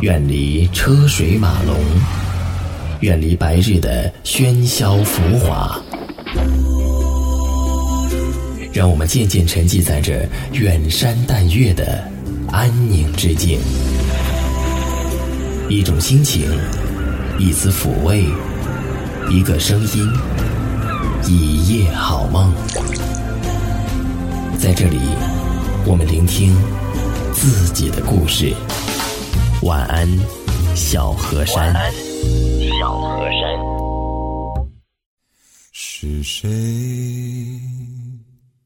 远离车水马龙，远离白日的喧嚣浮华，让我们渐渐沉寂在这远山淡月的安宁之境。一种心情，一丝抚慰，一个声音，一夜好梦。在这里，我们聆听自己的故事。晚安，小河山。晚安，小河山。是谁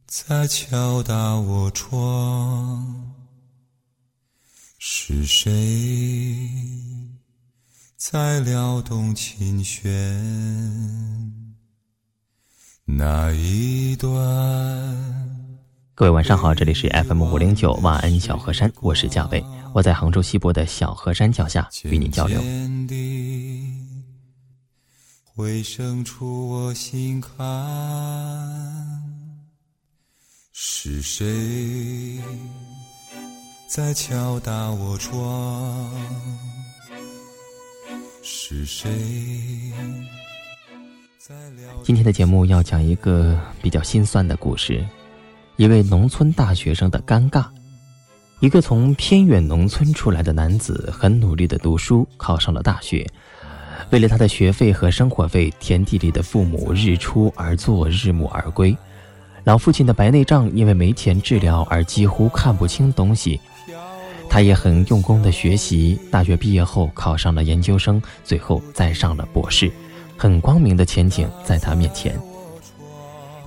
在敲打我窗？是谁在撩动琴弦？那一段。各位晚上好，这里是 FM 五零九万恩小河山，我是贾伟，我在杭州西部的小河山脚下与你交流。回声出我心坎，是谁在敲打我窗？是谁？今天的节目要讲一个比较心酸的故事。一位农村大学生的尴尬。一个从偏远农村出来的男子，很努力的读书，考上了大学。为了他的学费和生活费，田地里的父母日出而作，日暮而归。老父亲的白内障因为没钱治疗而几乎看不清东西。他也很用功的学习，大学毕业后考上了研究生，最后再上了博士，很光明的前景在他面前。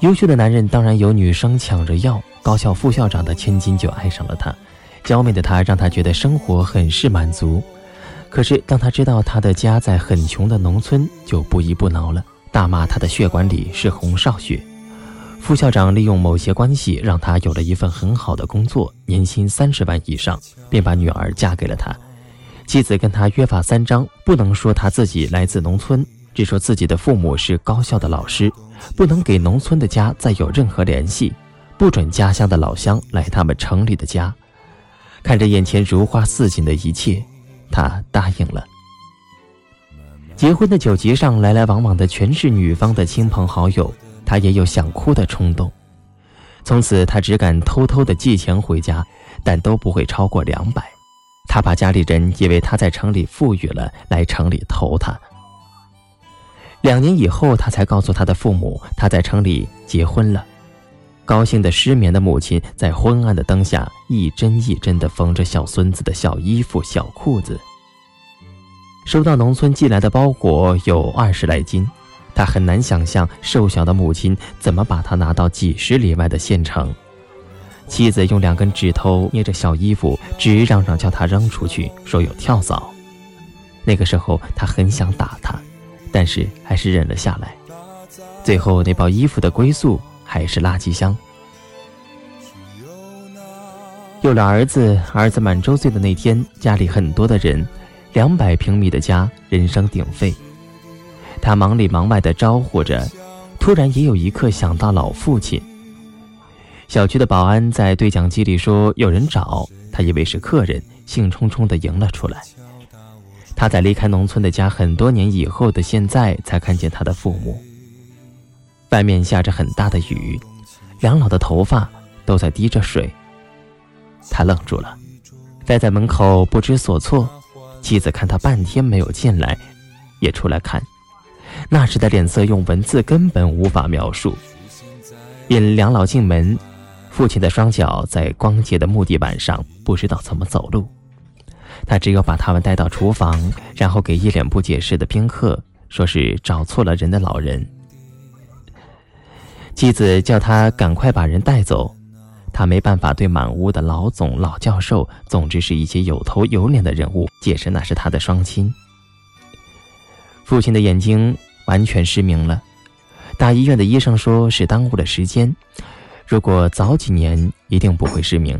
优秀的男人当然有女生抢着要，高校副校长的千金就爱上了他，娇媚的他让他觉得生活很是满足。可是当他知道他的家在很穷的农村，就不依不挠了，大骂他的血管里是红烧血。副校长利用某些关系让他有了一份很好的工作，年薪三十万以上，便把女儿嫁给了他。妻子跟他约法三章，不能说他自己来自农村，只说自己的父母是高校的老师。不能给农村的家再有任何联系，不准家乡的老乡来他们城里的家。看着眼前如花似锦的一切，他答应了。结婚的酒席上，来来往往的全是女方的亲朋好友，他也有想哭的冲动。从此，他只敢偷偷的寄钱回家，但都不会超过两百。他怕家里人以为他在城里富裕了，来城里投他。两年以后，他才告诉他的父母，他在城里结婚了。高兴的失眠的母亲在昏暗的灯下一针一针地缝着小孙子的小衣服、小裤子。收到农村寄来的包裹有二十来斤，他很难想象瘦小的母亲怎么把他拿到几十里外的县城。妻子用两根指头捏着小衣服，直嚷嚷叫他扔出去，说有跳蚤。那个时候，他很想打他。但是还是忍了下来。最后那包衣服的归宿还是垃圾箱。有了儿子，儿子满周岁的那天，家里很多的人，两百平米的家，人声鼎沸。他忙里忙外的招呼着，突然也有一刻想到老父亲。小区的保安在对讲机里说有人找他，以为是客人，兴冲冲的迎了出来。他在离开农村的家很多年以后的现在，才看见他的父母。外面下着很大的雨，两老的头发都在滴着水。他愣住了，待在门口不知所措。妻子看他半天没有进来，也出来看。那时的脸色用文字根本无法描述。引两老进门，父亲的双脚在光洁的木地板上，不知道怎么走路。他只有把他们带到厨房，然后给一脸不解释的宾客说是找错了人的老人。妻子叫他赶快把人带走，他没办法对满屋的老总、老教授，总之是一些有头有脸的人物解释那是他的双亲。父亲的眼睛完全失明了，大医院的医生说是耽误了时间，如果早几年一定不会失明。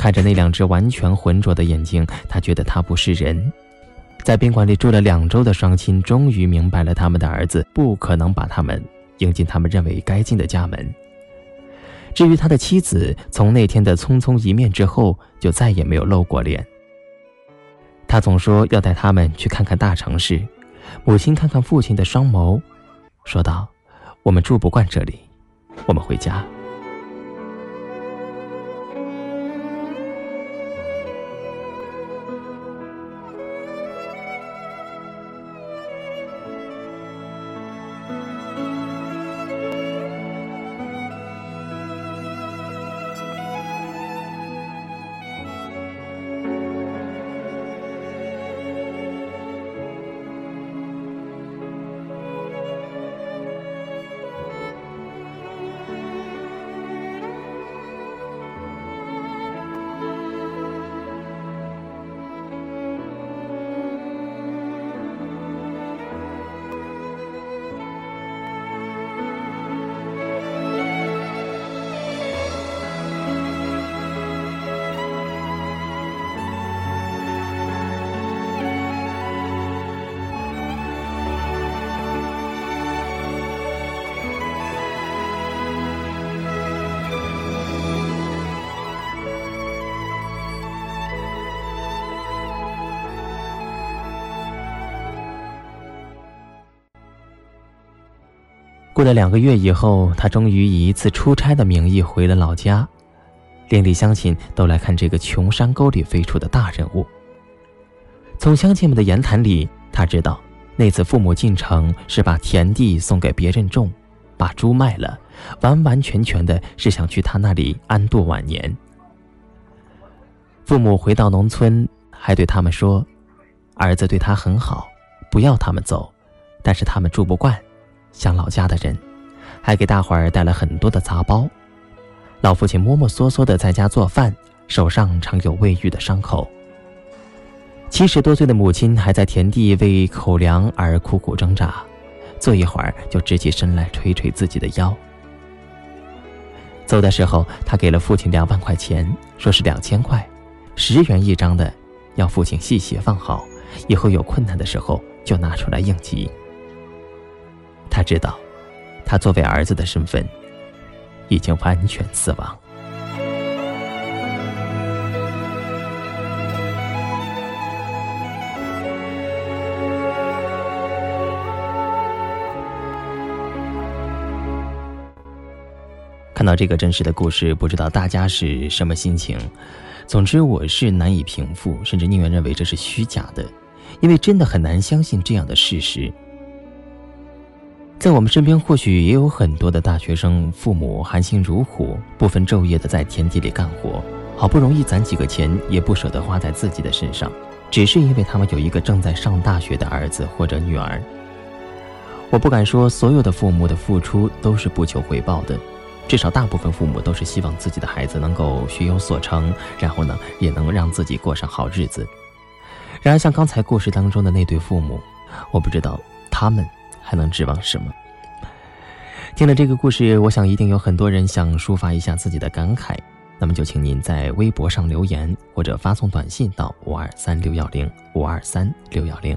看着那两只完全浑浊的眼睛，他觉得他不是人。在宾馆里住了两周的双亲终于明白了，他们的儿子不可能把他们迎进他们认为该进的家门。至于他的妻子，从那天的匆匆一面之后，就再也没有露过脸。他总说要带他们去看看大城市，母亲看看父亲的双眸，说道：“我们住不惯这里，我们回家。”过了两个月以后，他终于以一次出差的名义回了老家，邻里乡亲都来看这个穷山沟里飞出的大人物。从乡亲们的言谈里，他知道那次父母进城是把田地送给别人种，把猪卖了，完完全全的是想去他那里安度晚年。父母回到农村，还对他们说：“儿子对他很好，不要他们走，但是他们住不惯。”像老家的人，还给大伙儿带了很多的杂包。老父亲摸摸索索的在家做饭，手上常有未愈的伤口。七十多岁的母亲还在田地为口粮而苦苦挣扎，坐一会儿就直起身来捶捶自己的腰。走的时候，他给了父亲两万块钱，说是两千块，十元一张的，要父亲细细放好，以后有困难的时候就拿出来应急。他知道，他作为儿子的身份已经完全死亡。看到这个真实的故事，不知道大家是什么心情？总之，我是难以平复，甚至宁愿认为这是虚假的，因为真的很难相信这样的事实。在我们身边，或许也有很多的大学生，父母含辛茹苦，不分昼夜的在田地里干活，好不容易攒几个钱，也不舍得花在自己的身上，只是因为他们有一个正在上大学的儿子或者女儿。我不敢说所有的父母的付出都是不求回报的，至少大部分父母都是希望自己的孩子能够学有所成，然后呢，也能让自己过上好日子。然而，像刚才故事当中的那对父母，我不知道他们。还能指望什么？听了这个故事，我想一定有很多人想抒发一下自己的感慨。那么就请您在微博上留言，或者发送短信到五二三六幺零五二三六幺零。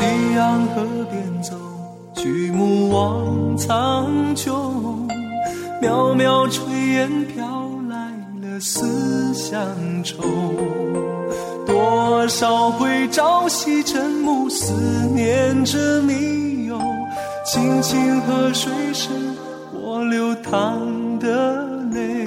夕阳河边走，举目望苍穹渺渺炊烟飘来了思乡愁，多少回朝夕晨暮，思念着你哟。清清河水是我流淌的泪，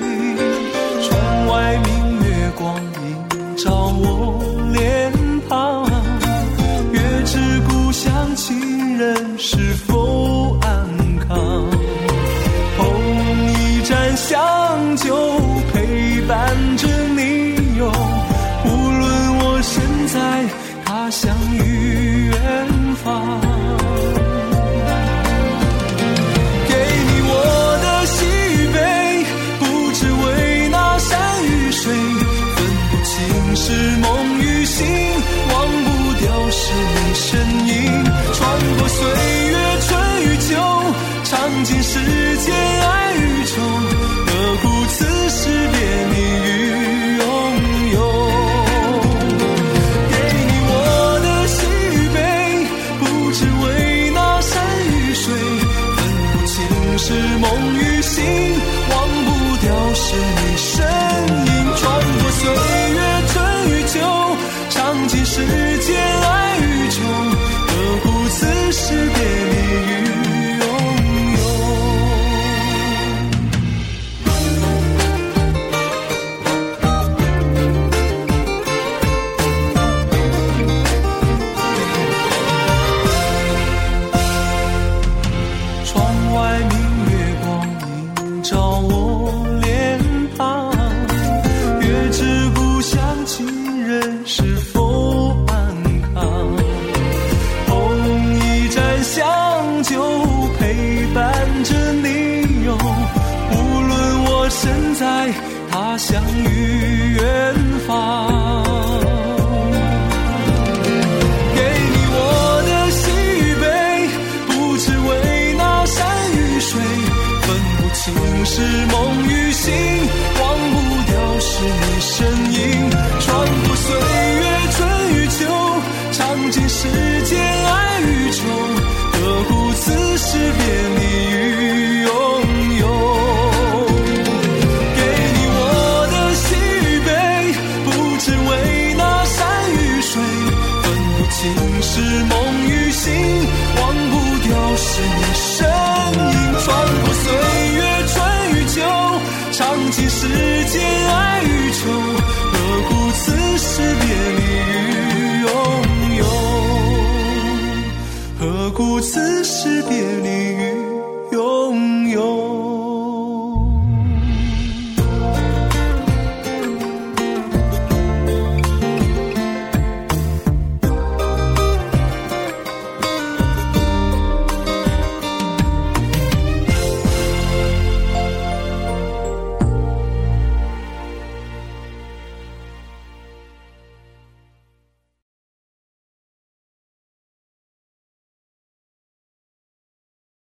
乡与远方。